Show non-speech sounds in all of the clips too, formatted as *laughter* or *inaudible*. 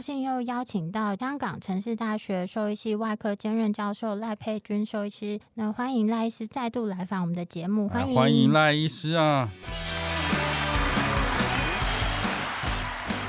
高兴又邀请到香港城市大学兽医系外科兼任教授赖佩君兽医师，那欢迎赖医师再度来访我们的节目，欢迎。欢迎赖医师啊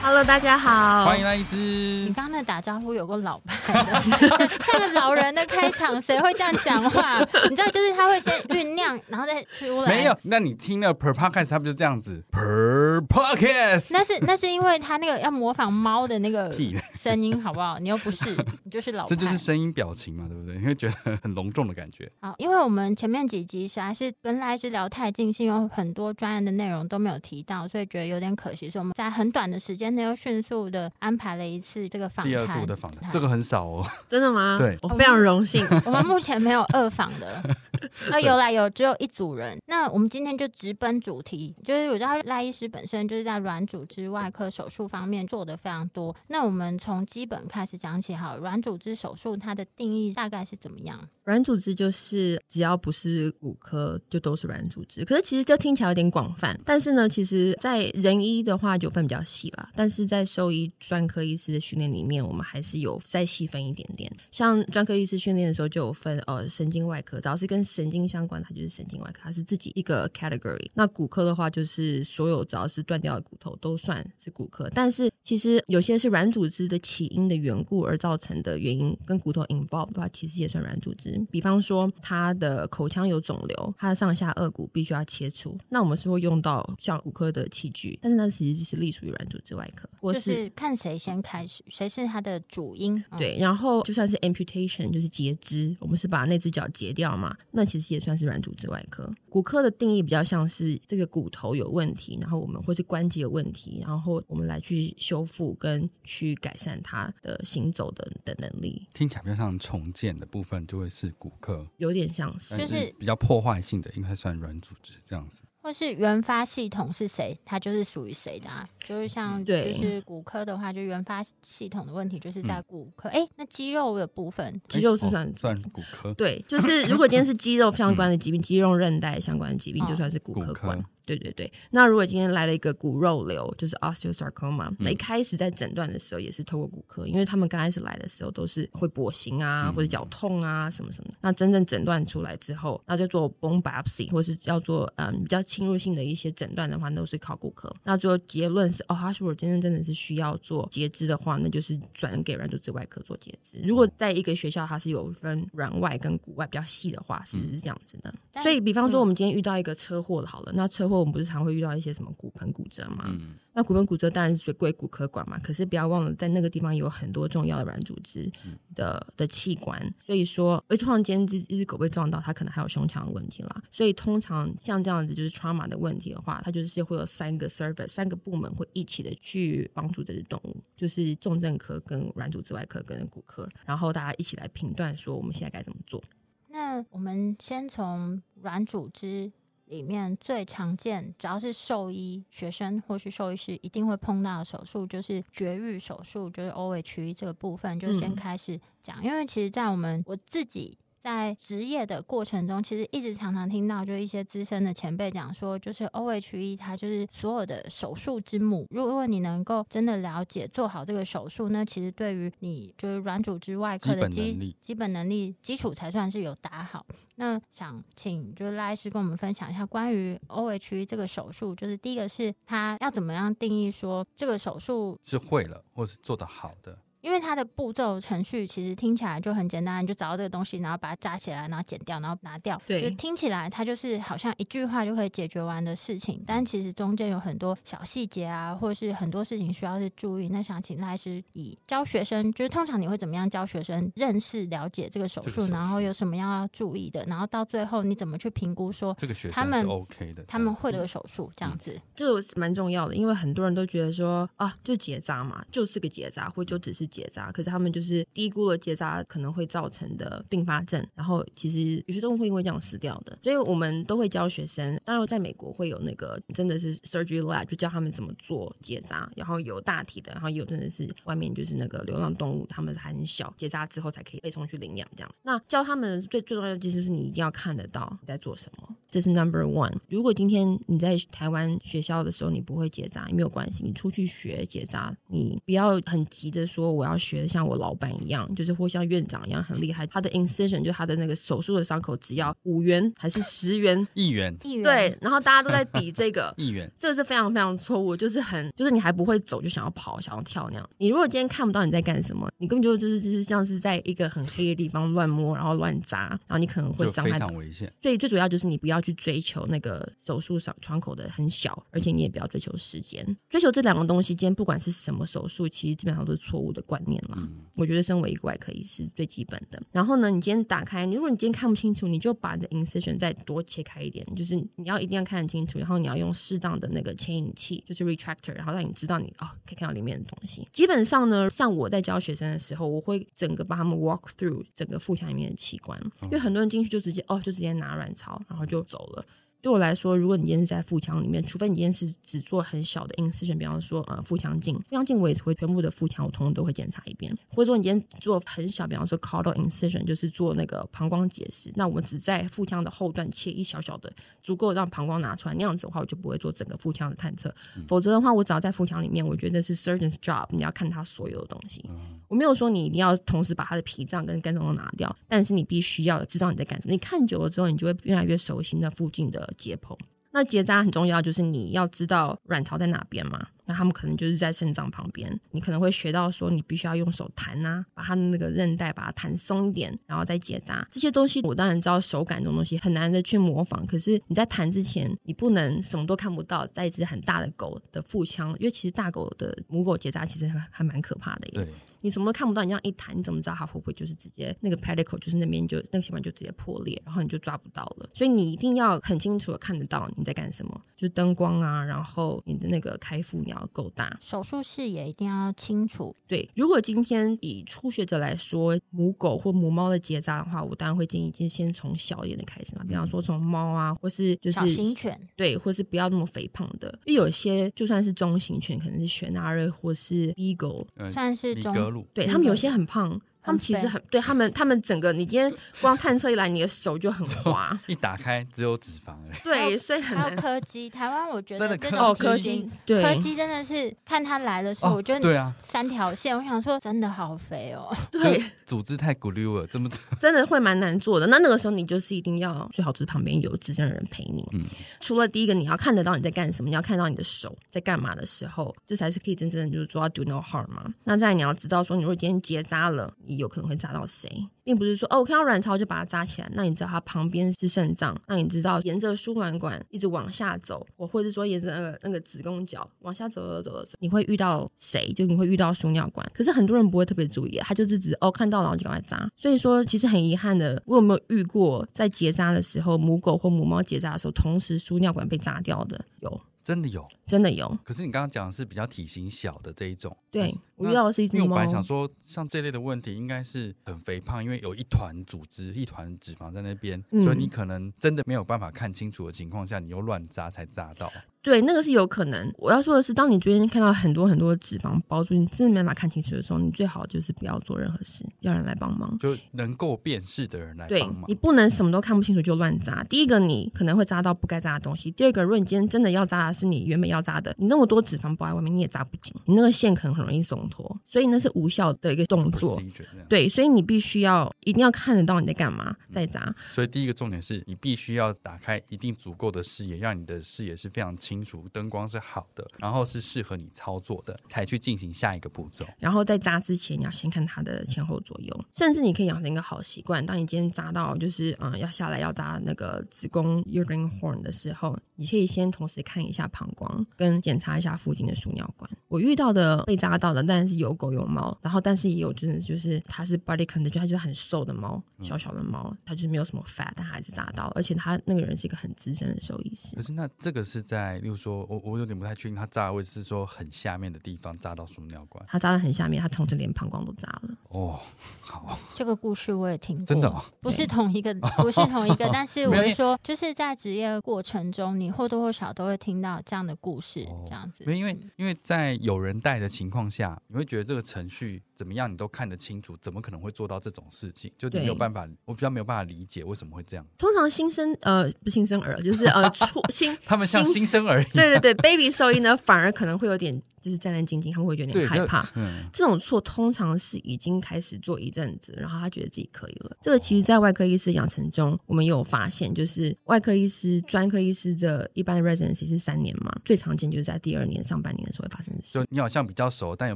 ！Hello，大家好，欢迎赖医师。你刚刚那打招呼有个老派的，*laughs* 像个老人的开场，谁会这样讲话？你知道，就是他会先酝酿，然后再出来。没有，那你听了 Per Podcast，他不就这样子？Per Podcast，那是那是因为他那个要模仿猫的那个声音，好不好？你又不是，*laughs* 你就是老。这就是声音表情嘛，对不对？因为觉得很隆重的感觉。好，*laughs* 因为我们前面几集实在是跟赖医师聊太尽兴，有很多专业的内容都没有提到，所以觉得有点可惜。所以我们在很短的时间。那又迅速的安排了一次这个访谈，第二度的访谈，这个很少哦，*laughs* 真的吗？对，我非常荣幸。我们目前没有二访的，*laughs* 那有来有只有一组人。那我们今天就直奔主题，就是我知道赖医师本身就是在软组织外科手术方面做的非常多。那我们从基本开始讲起，好，软组织手术它的定义大概是怎么样？软组织就是只要不是骨科，就都是软组织。可是其实这听起来有点广泛，但是呢，其实在人医的话就分比较细啦。但是在兽医专科医师的训练里面，我们还是有再细分一点点。像专科医师训练的时候，就有分呃神经外科，只要是跟神经相关的，它就是神经外科，它是自己一个 category。那骨科的话，就是所有只要是断掉的骨头都算是骨科。但是其实有些是软组织的起因的缘故而造成的原因，跟骨头 involve 的话，其实也算软组织。比方说，他的口腔有肿瘤，他的上下颚骨必须要切除，那我们是会用到像骨科的器具，但是那其实就是隶属于软组织外科。就是看谁先开始，谁是他的主因。对，然后就算是 amputation，就是截肢，我们是把那只脚截掉嘛，那其实也算是软组织外科。骨科的定义比较像是这个骨头有问题，然后我们或是关节有问题，然后我们来去修复跟去改善它的行走的的能力。听起来比较像重建的部分，就会是骨科，有点像是，就是比较破坏性的，应该算软组织这样子。或是原发系统是谁，它就是属于谁的啊？就是像，就是骨科的话，就原发系统的问题就是在骨科。哎、嗯欸，那肌肉的部分，肌肉是算、哦、算骨科？对，就是如果今天是肌肉相关的疾病，嗯、肌肉韧带相关的疾病，就算是骨科管。对对对，那如果今天来了一个骨肉瘤，就是 osteosarcoma，、嗯、那一开始在诊断的时候也是透过骨科，因为他们刚开始来的时候都是会跛行啊，嗯、或者脚痛啊什么什么。那真正诊断出来之后，那就做 bone biopsy，或是要做嗯比较侵入性的一些诊断的话，都是靠骨科。那最后结论是，哦，他如果今天真的是需要做截肢的话，那就是转给软组织外科做截肢。如果在一个学校它是有分软外跟骨外比较细的话，是是这样子的。嗯、所以，比方说我们今天遇到一个车祸好了，那车祸。我们不是常会遇到一些什么骨盆骨折嘛？嗯、那骨盆骨折当然是归骨科管嘛。可是不要忘了，在那个地方有很多重要的软组织的的器官。所以说，而且突然间一只狗被撞到，它可能还有胸腔的问题啦。所以通常像这样子就是 trauma 的问题的话，它就是会有三个 service 三个部门会一起的去帮助这只动物，就是重症科跟软组织外科跟骨科，然后大家一起来评断说我们现在该怎么做。那我们先从软组织。里面最常见，只要是兽医学生或是兽医师一定会碰到的手术，就是绝育手术，就是 OHE 这个部分，就先开始讲。嗯、因为其实，在我们我自己在职业的过程中，其实一直常常听到，就一些资深的前辈讲说，就是 OHE 它就是所有的手术之母。如果你能够真的了解做好这个手术，那其实对于你就是软组织外科的基基本能力基础才算是有打好。那想请就是赖医师跟我们分享一下关于 OHE 这个手术，就是第一个是他要怎么样定义说这个手术是会了，或是做得好的。因为它的步骤程序其实听起来就很简单，你就找到这个东西，然后把它扎起来，然后剪掉，然后拿掉。对，就听起来它就是好像一句话就可以解决完的事情，但其实中间有很多小细节啊，或者是很多事情需要去注意。那想请赖师以教学生，就是通常你会怎么样教学生认识了解这个手术，然后有什么要注意的，然后到最后你怎么去评估说这个学生是 OK 的，他们会这个手术这样子，嗯、这蛮重要的，因为很多人都觉得说啊，就结扎嘛，就是个结扎，或就只是结扎，可是他们。就是低估了结扎可能会造成的并发症，然后其实有些动物会因为这样死掉的，所以我们都会教学生。当然，在美国会有那个真的是 surgery lab，就教他们怎么做结扎，然后有大体的，然后有真的是外面就是那个流浪动物，他们还很小，结扎之后才可以被送去领养这样。那教他们最最重要的就是你一定要看得到你在做什么，这是 number one。如果今天你在台湾学校的时候你不会结扎，也没有关系，你出去学结扎，你不要很急着说我要学像我。老板一样，就是或像院长一样很厉害。他的 incision 就他的那个手术的伤口，只要五元还是十元？一元。一元。对，然后大家都在比这个 *laughs* 一元，这个是非常非常错误。就是很，就是你还不会走就想要跑，想要跳那样。你如果今天看不到你在干什么，你根本就就是就是像是在一个很黑的地方乱摸，然后乱砸，然后你可能会伤害。非常危险。所以最主要就是你不要去追求那个手术伤窗口的很小，而且你也不要追求时间。追求这两个东西，今天不管是什么手术，其实基本上都是错误的观念啦。嗯我觉得身为一个外科医师最基本的。然后呢，你今天打开，你如果你今天看不清楚，你就把你的 incision 再多切开一点，就是你要一定要看得清楚。然后你要用适当的那个牵引器，就是 retractor，然后让你知道你哦可以看到里面的东西。基本上呢，像我在教学生的时候，我会整个把他们 walk through 整个腹腔里面的器官，因为很多人进去就直接哦就直接拿卵巢，然后就走了。对我来说，如果你今天是在腹腔里面，除非你今天是只做很小的 incision，比方说呃腹腔镜，腹腔镜我也是会全部的腹腔我通通都会检查一遍。或者说你今天做很小，比方说 caudal incision，就是做那个膀胱结石，那我们只在腹腔的后段切一小小的，足够让膀胱拿出来，那样子的话我就不会做整个腹腔的探测。嗯、否则的话，我只要在腹腔里面，我觉得是 surgeon's job，你要看他所有的东西。嗯、我没有说你一定要同时把他的脾脏跟肝脏都拿掉，但是你必须要知道你在干什么。你看久了之后，你就会越来越熟悉那附近的解剖。那结扎很重要，就是你要知道卵巢在哪边嘛。那他们可能就是在肾脏旁边，你可能会学到说，你必须要用手弹啊，把它的那个韧带把它弹松一点，然后再结扎。这些东西我当然知道，手感这种东西很难的去模仿。可是你在弹之前，你不能什么都看不到，在一只很大的狗的腹腔，因为其实大狗的母狗结扎其实还还蛮可怕的耶。对，你什么都看不到，你这样一弹，你怎么知道它会不会就是直接那个 pedicle 就是那边就那个血管就直接破裂，然后你就抓不到了。所以你一定要很清楚的看得到你在干什么，就是灯光啊，然后你的那个开腹你要够大。手术视野一定要清楚。对，如果今天以初学者来说，母狗或母猫的结扎的话，我当然会建议，就先从小一点的开始嘛，比方说从猫啊，或是就是小型犬，对，或是不要那么肥胖的，因为有些就算是中型犬，可能是雪纳瑞或是 Beagle，算是中，对他们有些很胖。他们其实很对他们，他们整个你今天 *laughs* 光探测一来，你的手就很滑，一打开只有脂肪而已。对，所以很难。还有柯基，台湾我觉得这种柯基，对，柯基真的是看他来的时候，我觉得对啊，三条线，我想说真的好肥哦。对，组织太骨溜了，怎么 *laughs* 真的会蛮难做的。那那个时候你就是一定要最好就是旁边有资深的人陪你。嗯，除了第一个你要看得到你在干什么，你要看到你的手在干嘛的时候，这才是可以真正的就是做到 do no harm 嘛。那再来你要知道说，你如果今天结扎了。有可能会扎到谁，并不是说哦，我看到卵巢就把它扎起来。那你知道它旁边是肾脏，那你知道沿着输卵管一直往下走，或或者说沿着那个那个子宫角往下走走走走，你会遇到谁？就你会遇到输尿管。可是很多人不会特别注意，他就是只哦看到了然后就赶快扎。所以说，其实很遗憾的，我有没有遇过在结扎的时候，母狗或母猫结扎的时候，同时输尿管被扎掉的？有。真的有，真的有。可是你刚刚讲的是比较体型小的这一种，对，我遇到的是一只猫。因为我本来想说，像这类的问题应该是很肥胖，因为有一团组织、一团脂肪在那边，嗯、所以你可能真的没有办法看清楚的情况下，你又乱扎才扎到。对，那个是有可能。我要说的是，当你最近看到很多很多脂肪包住，你真的没办法看清楚的时候，你最好就是不要做任何事，要人来帮忙，就能够辨识的人来帮忙。对，你不能什么都看不清楚就乱扎。第一个，你可能会扎到不该扎的东西；第二个，如果你今天真的要扎的是你原本要扎的，你那么多脂肪包在外面，你也扎不紧，你那个线可能很容易松脱，所以那是无效的一个动作。对，所以你必须要一定要看得到你在干嘛再扎。嗯。所以第一个重点是你必须要打开一定足够的视野，让你的视野是非常清楚，灯光是好的，然后是适合你操作的，才去进行下一个步骤。然后在扎之前，你要先看它的前后左右，甚至你可以养成一个好习惯。当你今天扎到就是嗯要下来要扎那个子宫 uterine horn 的时候，你可以先同时看一下膀胱，跟检查一下附近的输尿管。我遇到的被扎到的，当然是有狗有猫，然后但是也有真的就是它是 body condition，就它就是很瘦的猫，小小的猫，它就是没有什么 fat，但它还是扎到，而且他那个人是一个很资深的兽医师。可是那这个是在，例如说我我有点不太确定，他扎的位置是说很下面的地方扎到输尿管，他扎的很下面，他同时连膀胱都扎了。哦，好，*laughs* 这个故事我也听过，真的、哦、不是同一个，*laughs* 不是同一个，但是我是说，就是在职业过程中，你或多或少都会听到这样的故事，哦、这样子。因为因为在有人带的情况下，你会觉得这个程序怎么样，你都看得清楚，怎么可能会做到这种事情？就你没有办法，我比较没有办法理解为什么会这样。通常新生呃不新生儿就是呃初新，*laughs* 他们像新生儿一样，对对对，baby 兽医呢反而可能会有点。就是战战兢兢，他们会觉得有点害怕。嗯，这种错通常是已经开始做一阵子，然后他觉得自己可以了。这个其实，在外科医师养成中，我们有发现，就是外科医师、专科医师的一般的 residency 是三年嘛，最常见就是在第二年上半年的时候会发生的事。就你好像比较熟，但有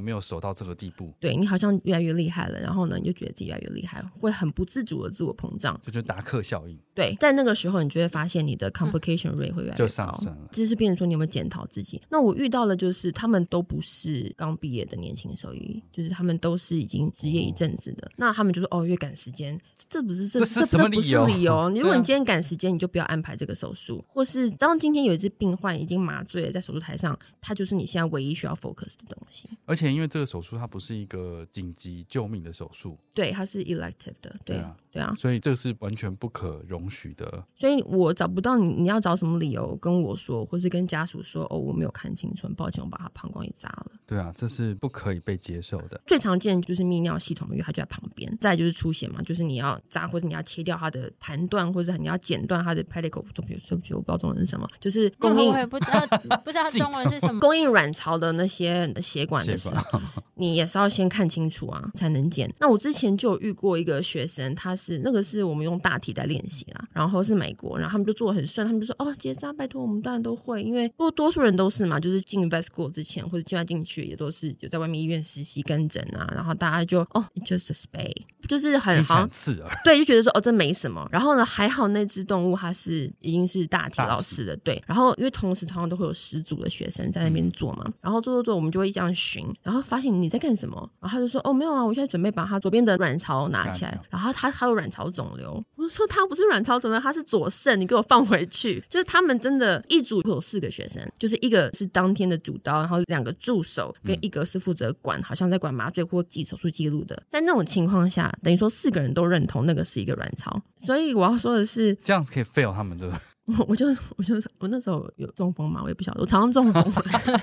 没有熟到这个地步？对，你好像越来越厉害了，然后呢，你就觉得自己越来越厉害，会很不自主的自我膨胀，这就是达克效应。对，在那个时候，你就会发现你的 complication rate 会越来越高，就上升了。这是变成说你有没有检讨自己？那我遇到的就是他们都不是。刚毕业的年轻兽医，就是他们都是已经执业一阵子的，那他们就说：“哦，越赶时间，这不是这这是什么理由？理由？*laughs* 你如果你今天赶时间，你就不要安排这个手术，或是当今天有一只病患已经麻醉了，在手术台上，它就是你现在唯一需要 focus 的东西。而且因为这个手术它不是一个紧急救命的手术，对，它是 elective 的，对，对啊，对啊，所以这是完全不可容许的。所以我找不到你，你要找什么理由跟我说，或是跟家属说：哦，我没有看清楚，抱歉，我把他膀胱也扎了。对啊。这是不可以被接受的。最常见就是泌尿系统，因为它就在旁边。再就是出血嘛，就是你要扎或者你要切掉它的弹段，或者你要剪断它的 pedicle。对不起，我不知道中文是什么，就是供应。我也不知道，*laughs* 不知道中文是什么。供应卵巢的那些血管的时候，*laughs* 你也是要先看清楚啊，才能剪。那我之前就有遇过一个学生，他是是那个是我们用大题在练习啦，然后是美国，然后他们就做得很顺，他们就说哦，结扎拜托，我们当然都会，因为多多数人都是嘛，就是进 vet school 之前或者计划进去也都。是就在外面医院实习跟诊啊，然后大家就哦，just a spay，就是很好刺耳，对，就觉得说哦，这没什么。然后呢，还好那只动物它是已经是大体老师的，对。然后因为同时通常都会有十组的学生在那边做嘛，嗯、然后做做做，我们就会这样巡，然后发现你在干什么，然后他就说哦，没有啊，我现在准备把它左边的卵巢拿起来，然后他他有卵巢肿瘤，我说他不是卵巢肿瘤，他是左肾，你给我放回去。就是他们真的，一组会有四个学生，就是一个是当天的主刀，然后两个助手跟。一个是负责管，好像在管麻醉或记手术记录的。在那种情况下，等于说四个人都认同那个是一个卵巢。所以我要说的是，这样子可以 fail 他们，对吧？*laughs* 我就我就我那时候有中风嘛，我也不晓得，我常常中风，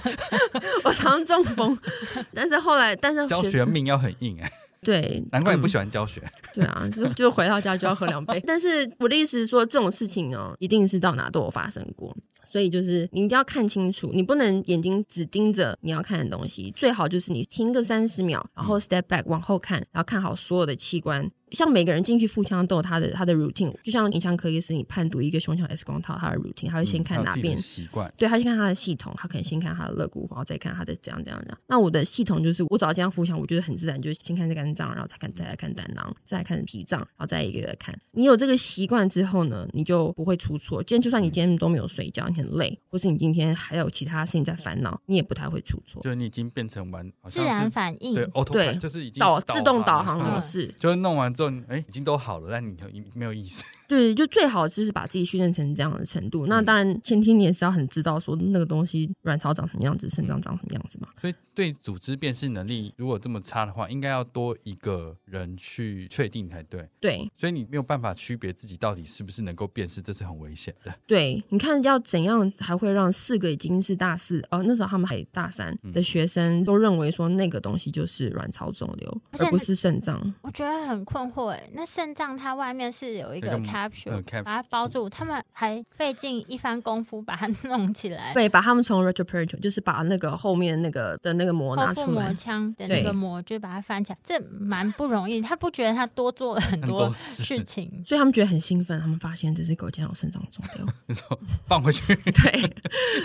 *laughs* 我常常中风。*laughs* 但是后来，但是教学命要很硬哎、欸。对，难怪你不喜欢教学。嗯、对啊，就就回到家就要喝两杯。*laughs* 但是我的意思是说，这种事情呢，一定是到哪都有发生过。所以就是你一定要看清楚，你不能眼睛只盯着你要看的东西，最好就是你听个三十秒，然后 step back 往后看，然后看好所有的器官。像每个人进去腹腔都有他的他的 routine，就像影像科医师，你判读一个胸腔 X 光套，他的 routine，他会先看哪边习惯，对，他先看他的系统，他可能先看他的肋骨，然后再看他的这样这样这样。那我的系统就是我找到这样腹腔，我觉得很自然，就是先看这肝脏，然后再看再来看胆囊，再来看脾脏，然后再一个个看。你有这个习惯之后呢，你就不会出错。今天就算你今天都没有睡觉，你很累，或是你今天还有其他事情在烦恼，你也不太会出错。就是你已经变成完自然反应，对对，就是已经导自动导航模式，就是弄完之后，哎，已经都。好了，但你没有意思。对，就最好就是把自己训练成这样的程度。那当然，前提你也是要很知道说那个东西卵巢长什么样子，肾脏长什么样子嘛。所以对组织辨识能力如果这么差的话，应该要多一个人去确定才对。对，所以你没有办法区别自己到底是不是能够辨识，这是很危险的。对，你看要怎样才会让四个已经是大四哦，那时候他们还大三的学生都认为说那个东西就是卵巢肿瘤，而不是肾脏。我觉得很困惑哎，那肾脏它外面是有一个 capsule，把它包住，他们还费尽一番功夫把它弄起来。*laughs* 对，把他们从 retroperitoneal 就是把那个后面那个的那个膜拿出来，后腹膜腔的那个膜就把它翻起来，这蛮不容易。他不觉得他多做了很多事情，*laughs* 所以他们觉得很兴奋。他们发现这只狗竟然有肾脏肿瘤，你 *laughs* 说放回去。对，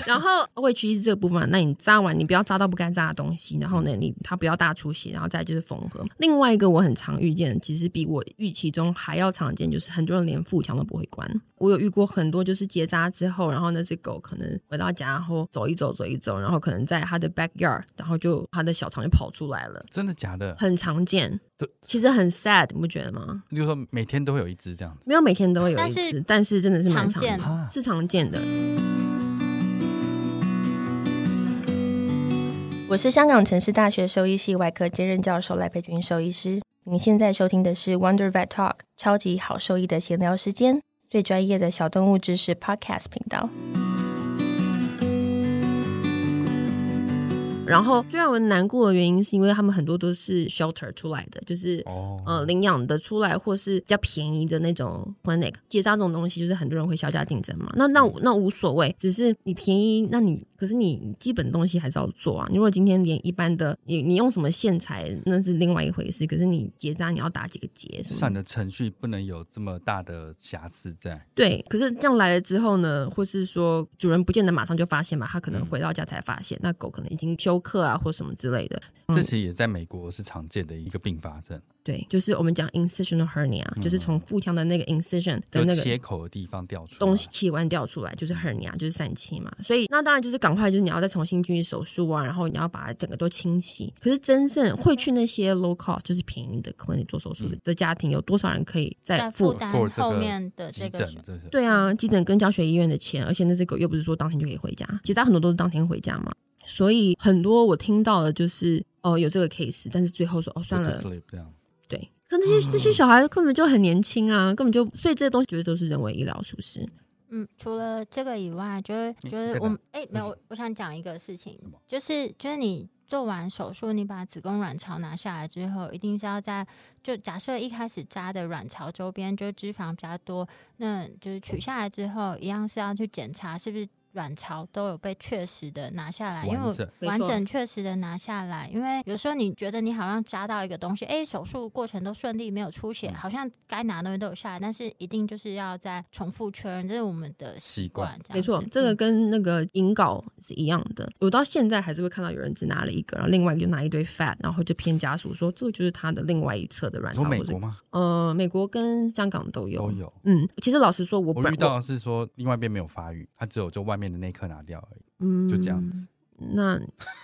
然后会去医这个部分，那你扎完，你不要扎到不该扎的东西，然后呢，你它不要大出血，然后再就是缝合。另外一个我很常遇见，其实比我预期中还要常见，就是很多人连腹腔都不会关。我有遇过很多，就是结扎之后，然后那只狗可能回到家后走一走，走一走，然后可能在它的 backyard，然后就它的小肠就跑出来了。真的假的？很常见。其实很 sad，你不觉得吗？就是说每天都会有一只这样，没有每天都会有一只，但是真的是蛮常见的，是常见的。我是香港城市大学兽医系外科兼任教授赖佩君兽医师。您现在收听的是 Wonder Vet Talk 超级好兽医的闲聊时间，最专业的小动物知识 Podcast 频道。然后最让我难过的原因是因为他们很多都是 shelter 出来的，就是、oh. 呃领养的出来，或是比较便宜的那种 clinic 结扎这种东西，就是很多人会削价竞争嘛。那那那无所谓，只是你便宜，那你可是你基本东西还是要做啊。你如果今天连一般的你你用什么线材那是另外一回事，可是你结扎你要打几个结，至少你的程序不能有这么大的瑕疵在。对，可是这样来了之后呢，或是说主人不见得马上就发现嘛，他可能回到家才发现，嗯、那狗可能已经休克啊或什么之类的。这其实也在美国是常见的一个并发症。对，就是我们讲 incisional hernia，、嗯、就是从腹腔的那个 incision 的那个切口的地方掉出来，东西器官掉出来，就是 hernia，就是疝气嘛。所以那当然就是赶快，就是你要再重新进行手术啊，然后你要把它整个都清洗。可是真正会去那些 low cost，就是便宜的 clinic 做手术的家庭，有多少人可以在负担后面的这个？对啊，急诊跟教学医院的钱，而且那只狗又不是说当天就可以回家，其实很多都是当天回家嘛。所以很多我听到的就是哦有这个 case，但是最后说哦算了。对，可那些那些小孩根本就很年轻啊，根本就所以这些东西绝对都是人为医疗疏失。嗯，除了这个以外，就是就是我们哎没有，我想讲一个事情，就是就是你做完手术，你把子宫卵巢拿下来之后，一定是要在就假设一开始扎的卵巢周边就脂肪比较多，那就是取下来之后，一样是要去检查是不是。卵巢都有被确实的拿下来，因为完整确实的拿下来，因为有时候你觉得你好像扎到一个东西，哎，手术过程都顺利，没有出血，好像该拿的东西都有下来，但是一定就是要再重复确认，这是我们的习惯。没错，这个跟那个引睾是一样的。我到现在还是会看到有人只拿了一个，然后另外一个就拿一堆 fat，然后就骗家属说这个就是他的另外一侧的卵巢。美国吗？呃，美国跟香港都有。都有。嗯，其实老实说，我我遇到的是说另外一边没有发育，他只有就外面。的那颗拿掉而已，嗯，就这样子。那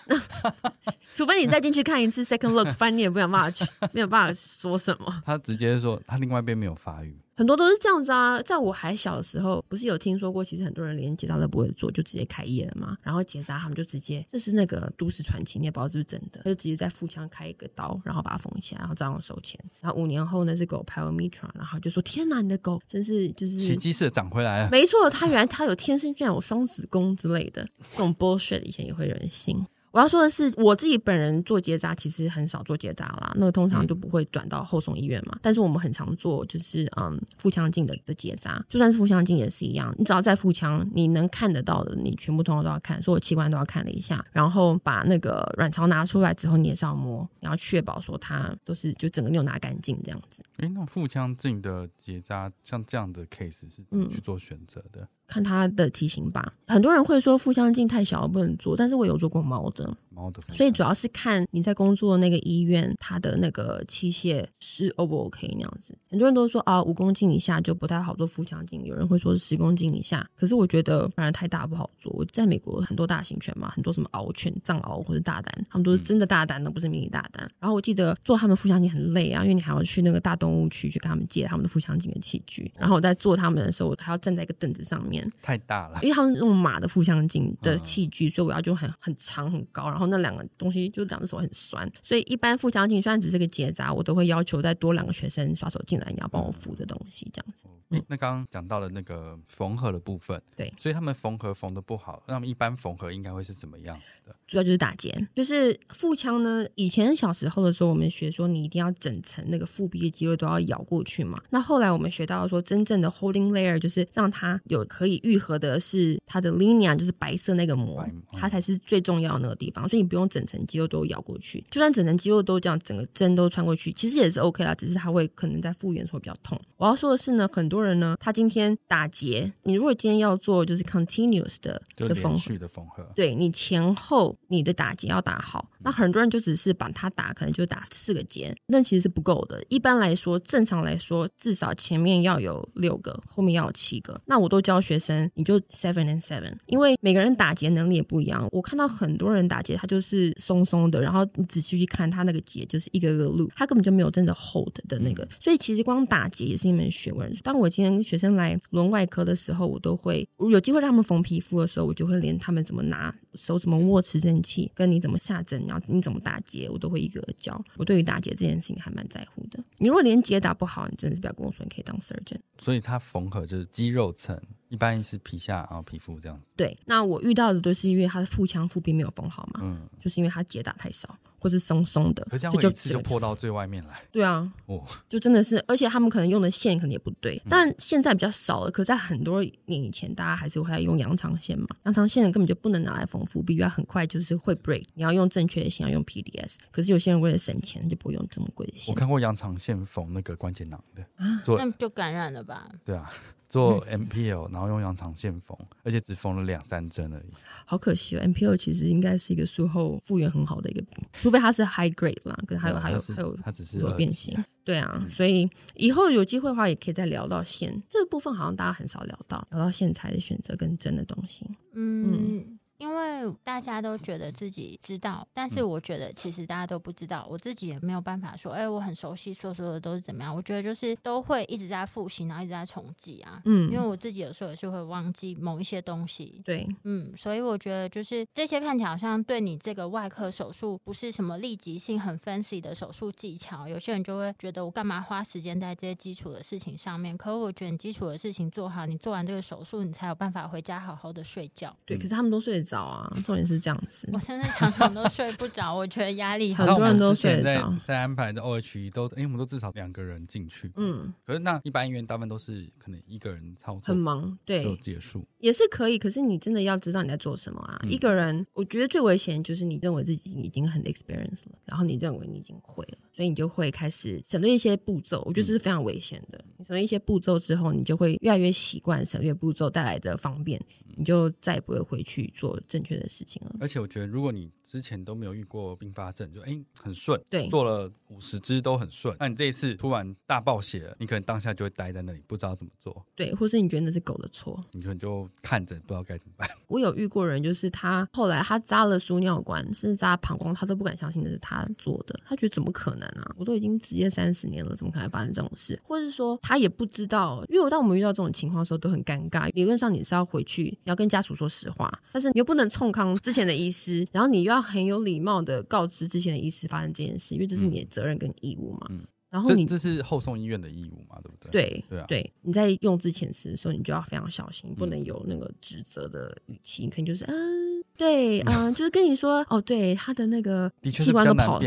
那，*laughs* 除非你再进去看一次 second look，不然你也不想办法去，没有办法说什么。*laughs* 他直接说他另外一边没有发育。很多都是这样子啊，在我还小的时候，不是有听说过，其实很多人连结扎都不会做，就直接开业了嘛。然后结扎他们就直接，这是那个都市传奇，你也不知道是不是真的，他就直接在腹腔开一个刀，然后把它缝起来，然后照样收钱。然后五年后那只狗 pyometra，然后就说：“天哪，你的狗真是就是奇迹似的长回来了。”没错，它原来它有天生居然有双子宫之类的，这种 bullshit 以前也会有人信。我要说的是，我自己本人做结扎其实很少做结扎啦，那个通常都不会转到后送医院嘛。但是我们很常做，就是嗯腹腔镜的的结扎，就算是腹腔镜也是一样。你只要在腹腔，你能看得到的，你全部通通都要看，所有器官都要看了一下，然后把那个卵巢拿出来之后，你也是要摸，你要确保说它都是就整个你有拿干净这样子。哎，那腹腔镜的结扎像这样的 case 是怎么去做选择的？嗯看它的体型吧，很多人会说腹腔镜太小不能做，但是我有做过猫的，猫的。所以主要是看你在工作的那个医院，它的那个器械是 O 不 OK 那样子。很多人都说啊，五公斤以下就不太好做腹腔镜，有人会说是十公斤以下。可是我觉得反而太大不好做。我在美国很多大型犬嘛，很多什么獒犬、藏獒或者大丹，他们都是真的大丹，都不是迷你大丹。然后我记得做他们腹腔镜很累啊，因为你还要去那个大动物区去跟他们借他们的腹腔镜的器具。然后我在做他们的时候，我还要站在一个凳子上面，太大了，因为他们那种马的腹腔镜的器具，所以我要就很很长很高。然后那两个东西就两只手很酸，所以一般腹腔镜虽然只是个结扎，我都会要求再多两个学生刷手进来，你要帮我扶的东西这样子。嗯，那刚刚讲到了那个缝合的部分，对，所以他们缝合缝的不好，那么一般缝合应该会是怎么样的？主要就是打结，就是腹腔呢。以前小时候的时候，我们学说你一定要整层那个腹壁的肌肉都要咬过去嘛。那后来我们学到说，真正的 holding layer 就是让它有可以愈合的是它的 linea，就是白色那个膜，它才是最重要的那个地方。所以你不用整层肌肉都咬过去，就算整层肌肉都这样整个针都穿过去，其实也是 OK 啦，只是它会可能在复原的时候比较痛。我要说的是呢，很多人呢，他今天打结，你如果今天要做就是 continuous 的的缝合的缝合，对你前后你的打结要打好。那很多人就只是把它打，可能就打四个结，那其实是不够的。一般来说，正常来说，至少前面要有六个，后面要有七个。那我都教学生，你就 seven and seven，因为每个人打结能力也不一样。我看到很多人打结，他就是松松的，然后你仔细去看它那个结，就是一个个 loop，他根本就没有真的 hold 的那个。所以其实光打结也是一门学问。当我今天跟学生来轮外科的时候，我都会有机会让他们缝皮肤的时候，我就会连他们怎么拿手、怎么握持针器，跟你怎么下针，然后你怎么打结，我都会一个个教。我对于打结这件事情还蛮在乎的。你如果连结打不好，你真的是不要跟我说你可以当 surgeon。所以它缝合就是肌肉层。一般是皮下，然后皮肤这样。对，那我遇到的都是因为他的腹腔腹壁没有缝好嘛，嗯，就是因为他结打太少，或是松松的，可是这样会一次就破到最外面来。对啊，哦，就真的是，而且他们可能用的线可能也不对，当然现在比较少了，可是在很多年以前，大家还是会用羊肠线嘛，羊肠线根本就不能拿来缝腹壁，因为很快就是会 break，你要用正确的线，要用 PDS，可是有些人为了省钱就不会用这么贵的线。我看过羊肠线缝那个关节囊的啊，那就感染了吧？对啊。做 MPL，然后用羊肠线缝，而且只缝了两三针而已。好可惜哦，MPL 其实应该是一个术后复原很好的一个，除非它是 high grade 啦，可是还有还有还有它只是多变形。对啊，嗯、所以以后有机会的话，也可以再聊到线这个部分，好像大家很少聊到，聊到线材的选择跟真的东西。嗯。嗯因为大家都觉得自己知道，但是我觉得其实大家都不知道。我自己也没有办法说，哎，我很熟悉，说说的都是怎么样。我觉得就是都会一直在复习，然后一直在重记啊。嗯，因为我自己有时候也是会忘记某一些东西。对，嗯，所以我觉得就是这些看起来好像对你这个外科手术不是什么立即性很 fancy 的手术技巧，有些人就会觉得我干嘛花时间在这些基础的事情上面？可是我觉得你基础的事情做好，你做完这个手术，你才有办法回家好好的睡觉。对，可是他们都睡得。着啊，重点是这样子。我现在常常都睡不着，我觉得压力很。很多人都睡得着。在安排的 OHE 都，因、欸，我们都至少两个人进去。嗯，可是那一般医院大部分都是可能一个人操作，很忙，对，就结束也是可以。可是你真的要知道你在做什么啊？嗯、一个人，我觉得最危险就是你认为自己已经很 experience 了，然后你认为你已经会了，所以你就会开始省略一些步骤。我觉得这是非常危险的。嗯、你省略一些步骤之后，你就会越来越习惯省略步骤带来的方便。你就再也不会回去做正确的事情了。而且我觉得，如果你之前都没有遇过并发症，就哎、欸、很顺，对，做了五十支都很顺。那你这一次突然大暴血了，你可能当下就会待在那里，不知道怎么做。对，或是你觉得那是狗的错，你可能就看着不知道该怎么办。*laughs* 我有遇过人，就是他后来他扎了输尿管，甚至扎膀胱，他都不敢相信那是他做的，他觉得怎么可能啊？我都已经职业三十年了，怎么可能发生这种事？或者是说他也不知道，因为当我们遇到这种情况的时候都很尴尬。理论上你是要回去，你要跟家属说实话，但是你又不能冲康之前的医师，然后你又要很有礼貌的告知之前的医师发生这件事，因为这是你的责任跟义务嘛。嗯，然后你这，这是后送医院的义务嘛，对不对？对对啊，对，你在用之前时的时候，你就要非常小心，不能有那个指责的语气，你可能就是嗯，对，嗯，*laughs* 就是跟你说哦，对，他的那个器官都跑，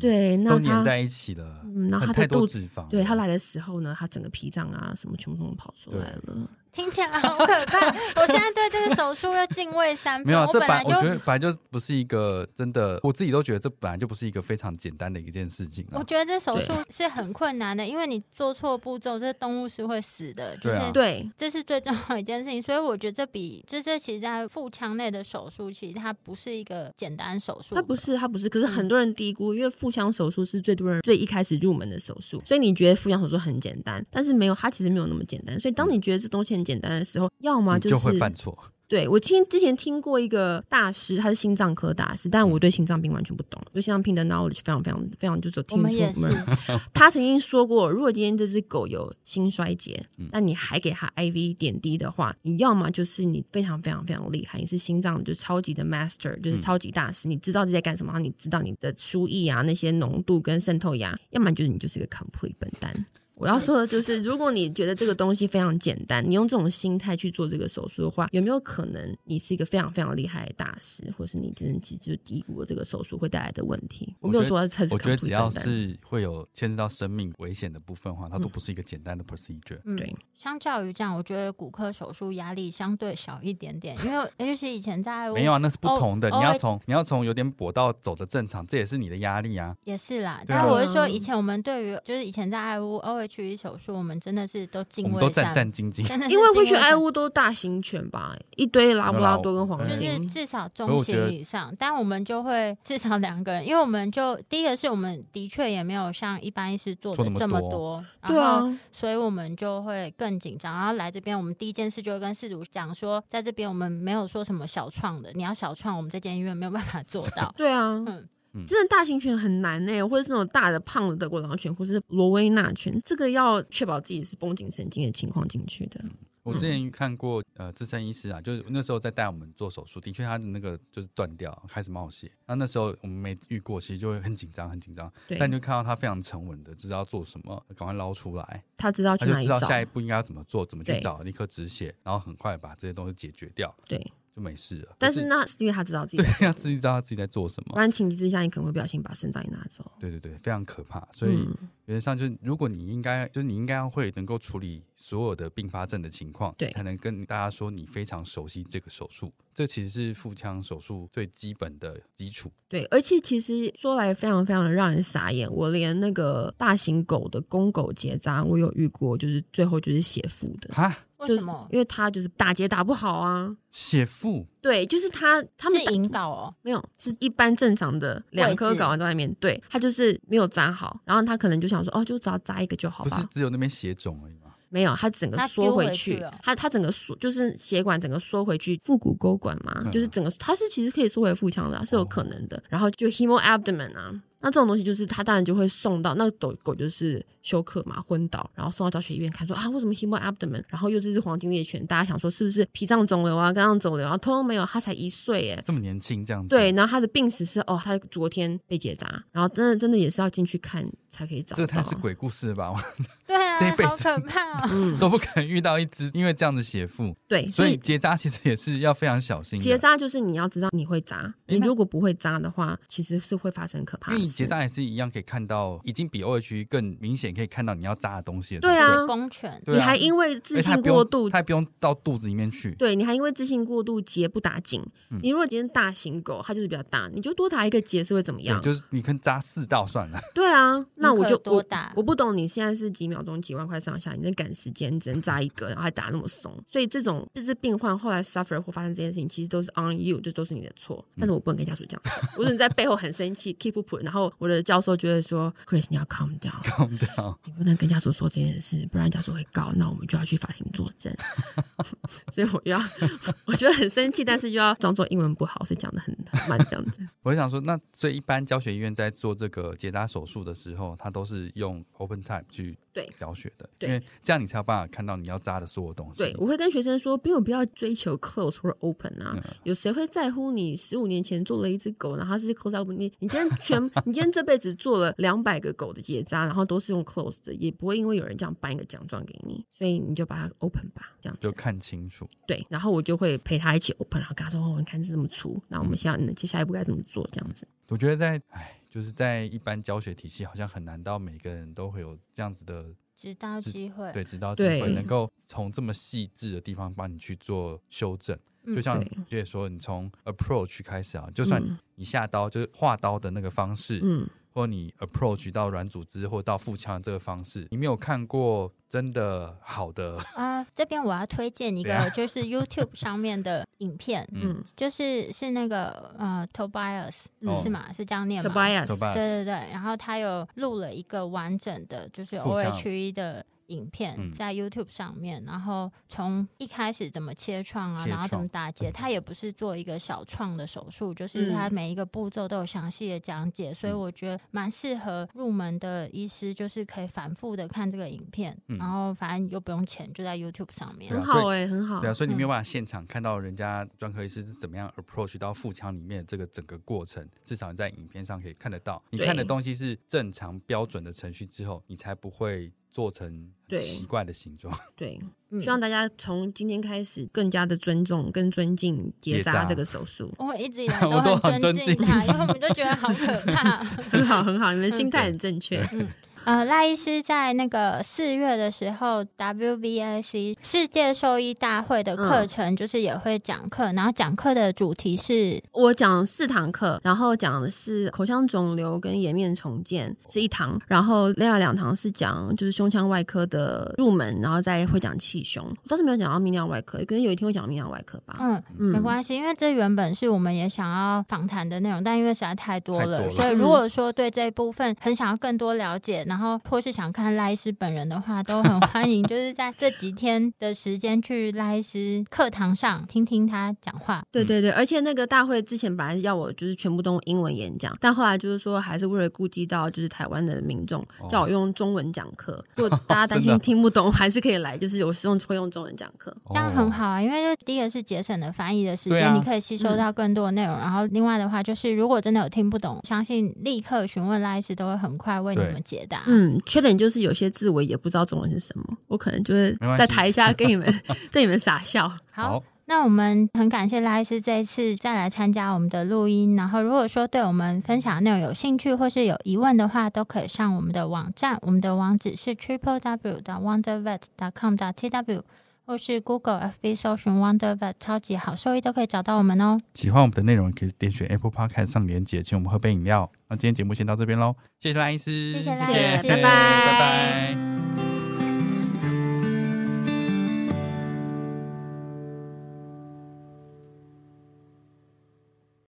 对，那他都粘在一起了，嗯，然后他的肚子，对他来的时候呢，他整个脾脏啊什么全部都跑出来了。听起来好可怕！*laughs* 我现在对这个手术要敬畏三分。没有，这本来我本来就我觉得本来就不是一个真的，我自己都觉得这本来就不是一个非常简单的一件事情。我觉得这手术是很困难的，因为你做错步骤，这动物是会死的。就是对，这是最重要的一件事情。所以我觉得这比这这其实，在腹腔内的手术，其实它不是一个简单手术。它不是，它不是。可是很多人低估，因为腹腔手术是最多人最一开始入门的手术，所以你觉得腹腔手术很简单，但是没有，它其实没有那么简单。所以当你觉得这东西很简单的时候，要么就是就会犯错。对，我听之前听过一个大师，他是心脏科大师，但我对心脏病完全不懂，对心脏病的 knowledge 非常非常非常就只有听说。我们也。他曾经说过，如果今天这只狗有心衰竭，那你还给它 IV 点滴的话，你要么就是你非常非常非常厉害，你是心脏就超级的 master，就是超级大师，你知道这在干什么，你知道你的输液啊那些浓度跟渗透压，要么就是你就是一个 complete 笨蛋。我要说的就是，如果你觉得这个东西非常简单，你用这种心态去做这个手术的话，有没有可能你是一个非常非常厉害的大师，或是你真的其实就低估了这个手术会带来的问题？我没有说它是。我觉得只要是会有牵涉到生命危险的部分的话，它都不是一个简单的 procedure。嗯、对，相较于这样，我觉得骨科手术压力相对小一点点，因为尤 *laughs* 其以前在没有啊，那是不同的。哦、你要从你要从有点跛到走的正常，这也是你的压力啊。也是啦，啊、但我是说，以前我们对于就是以前在爱屋 O H E 手术。我们真的是都敬畏，都战战兢兢，因为会去爱屋都大型犬吧，一堆拉布拉多跟黄金，就是至少中型以上。但我们就会至少两个人，因为我们就第一个是我们的确也没有像一般医师做的这么多，对啊，所以我们就会更紧张。然后来这边，我们第一件事就会跟事主讲说，在这边我们没有说什么小创的，你要小创，我们这间医院没有办法做到。对啊，嗯。真的大型犬很难呢、欸，或者是那种大的胖的德国狼犬，或者是罗威纳犬，这个要确保自己是绷紧神经的情况进去的。我之前看过呃资深医师啊，就是那时候在带我们做手术，的确他的那个就是断掉，开始冒血。那那时候我们没遇过，其实就会很紧张，很紧张。对。但你就看到他非常沉稳的，知道要做什么，赶快捞出来。他知道去哪里找，他就知道下一步应该要怎么做，怎么去找，立刻止血，然后很快把这些东西解决掉。对。就没事了，但是那是因为他知道自己对，他自己知道他自己在做什么，不然情急之下你可能会不小心把肾脏也拿走。对对对，非常可怕。所以原则上就是，如果你应该就是你应该会能够处理所有的并发症的情况，对，才能跟大家说你非常熟悉这个手术。这其实是腹腔手术最基本的基础。对，而且其实说来非常非常的让人傻眼，我连那个大型狗的公狗结扎，我有遇过，就是最后就是血腹的。哈？为什么？因为他就是打结打不好啊，血腹。对，就是他他们是引导哦，没有，是一般正常的两颗睾丸在外面。对，他就是没有扎好，然后他可能就想说，哦，就只要扎一个就好吧。不是只有那边血肿而已吗？没有，他整个缩回去，他他整个缩就是血管整个缩回去，腹股沟管嘛，嗯、就是整个他是其实可以缩回腹腔的、啊，是有可能的。哦、然后就 hemo-abdomen 啊。那这种东西就是他当然就会送到那狗狗就是休克嘛，昏倒，然后送到教学医院看说啊，为什么 hemo-abdomen，然后又是只黄金猎犬，大家想说是不是脾脏肿瘤啊、肝脏肿瘤，啊通通没有，他才一岁哎，这么年轻这样子。对，然后他的病史是哦，他昨天被结扎，然后真的真的也是要进去看才可以找到。这太是鬼故事吧？*laughs* 对啊，*laughs* 这一辈子好可怕、哦，*laughs* 都不可能遇到一只因为这样的血腹。对，所以结扎其实也是要非常小心。结扎就是你要知道你会扎，你如果不会扎的话，其实是会发生可怕的。因为你结扎也是一样。可以看到，已经比 O H 更明显，可以看到你要扎的东西了。对啊，公犬，你还因为自信过度，它还不用到肚子里面去。对，你还因为自信过度结不打紧。你如果今天大型狗，它就是比较大，你就多打一个结是会怎么样？就是你可以扎四道算了。对啊，那我就多打。我不懂你现在是几秒钟几万块上下，你在赶时间，只能扎一个，然后还打那么松。所以这种就是病患后来 suffer 或发生这件事情，其实都是 on you，这都是你的错。但是我不能跟家属讲，我只能在背后很生气，*laughs* keep up。然后我的教授觉得说，Chris。你要 calm down，calm down，*laughs* 你不能跟家属说这件事，不然家属会告，那我们就要去法庭作证。*laughs* 所以我要，我觉得很生气，但是又要装作英文不好，所以讲的很慢这样子。我就想说，那所以一般教学医院在做这个结扎手术的时候，他都是用 open type 去。对教学的，对因为这样你才有办法看到你要扎的所有东西。对，我会跟学生说，不用不要追求 close 或者 open 啊。嗯、有谁会在乎你十五年前做了一只狗，然后它是 close open？你你今天全，你今天这辈子做了两百个狗的结扎，然后都是用 close 的，也不会因为有人这样颁一个奖状给你，所以你就把它 open 吧，这样子就看清楚。对，然后我就会陪他一起 open，然后跟他说：“哦，你看是这么粗，那我们现在接下一步该怎么做？”这样子。我觉得在哎，就是在一般教学体系，好像很难到每个人都会有这样子的。指导机会，对，指导机会能够从这么细致的地方帮你去做修正。就像就是说，你从 approach 开始啊，就算你下刀就是画刀的那个方式，嗯。或你 approach 到软组织或到腹腔这个方式，你没有看过真的好的 *laughs* 啊、呃？这边我要推荐一个，就是 YouTube 上面的影片，嗯，就是是那个呃 Tobias、嗯、是吗？是这样念吗？Tobias，对对对，然后他有录了一个完整的，就是 OHE 的。影片在 YouTube 上面，嗯、然后从一开始怎么切创啊，然后怎么打结，他也不是做一个小创的手术，就是他每一个步骤都有详细的讲解，嗯、所以我觉得蛮适合入门的医师，就是可以反复的看这个影片，嗯、然后反正又不用钱，就在 YouTube 上面，很好哎、欸，很好。对啊，所以你没有办法现场看到人家专科医师是怎么样 approach 到腹腔里面这个整个过程，至少你在影片上可以看得到。你看的东西是正常标准的程序之后，你才不会。做成奇怪的形状，*laughs* 对，希望大家从今天开始更加的尊重跟尊敬结扎这个手术。我一直以 *laughs* 来都很尊敬他，因为我们都觉得好可怕。*laughs* 很好，很好，你们心态很正确。嗯呃，赖医师在那个四月的时候，WVIC 世界兽医大会的课程就是也会讲课，嗯、然后讲课的主题是，我讲四堂课，然后讲的是口腔肿瘤跟颜面重建是一堂，然后另外两堂是讲就是胸腔外科的入门，然后再会讲气胸。我倒是没有讲到泌尿外科，可能有一天会讲泌尿外科吧。嗯，嗯没关系，因为这原本是我们也想要访谈的内容，但因为实在太多了，多了所以如 *laughs* 果说对这一部分很想要更多了解，然后或是想看赖医师本人的话，都很 *laughs* 欢迎。就是在这几天的时间去赖医师课堂上听听他讲话。对对对，而且那个大会之前本来要我就是全部都用英文演讲，但后来就是说还是为了顾及到就是台湾的民众，叫我用中文讲课。如果大家担 *laughs* 心听不懂，还是可以来，就是有时用会用中文讲课，这样很好啊。因为就第一个是节省了翻译的时间，你可以吸收到更多的内容。然后另外的话，就是如果真的有听不懂，相信立刻询问赖医师都会很快为你们解答。嗯。缺点就是有些字我也不知道中文是什么，我可能就会在台下跟你们 *laughs* 对你们傻笑。好，那我们很感谢赖斯这一次再来参加我们的录音。然后如果说对我们分享的内容有兴趣或是有疑问的话，都可以上我们的网站，我们的网址是 triple w 的 wondervet dot com dot tw。或是 Google FB 搜寻 Wonder Vet 超级好兽医都可以找到我们哦。喜欢我们的内容，可以点选 Apple Podcast 上连结，请我们喝杯饮料。那今天节目先到这边喽，谢谢赖医师，谢谢赖医师，拜拜，拜拜。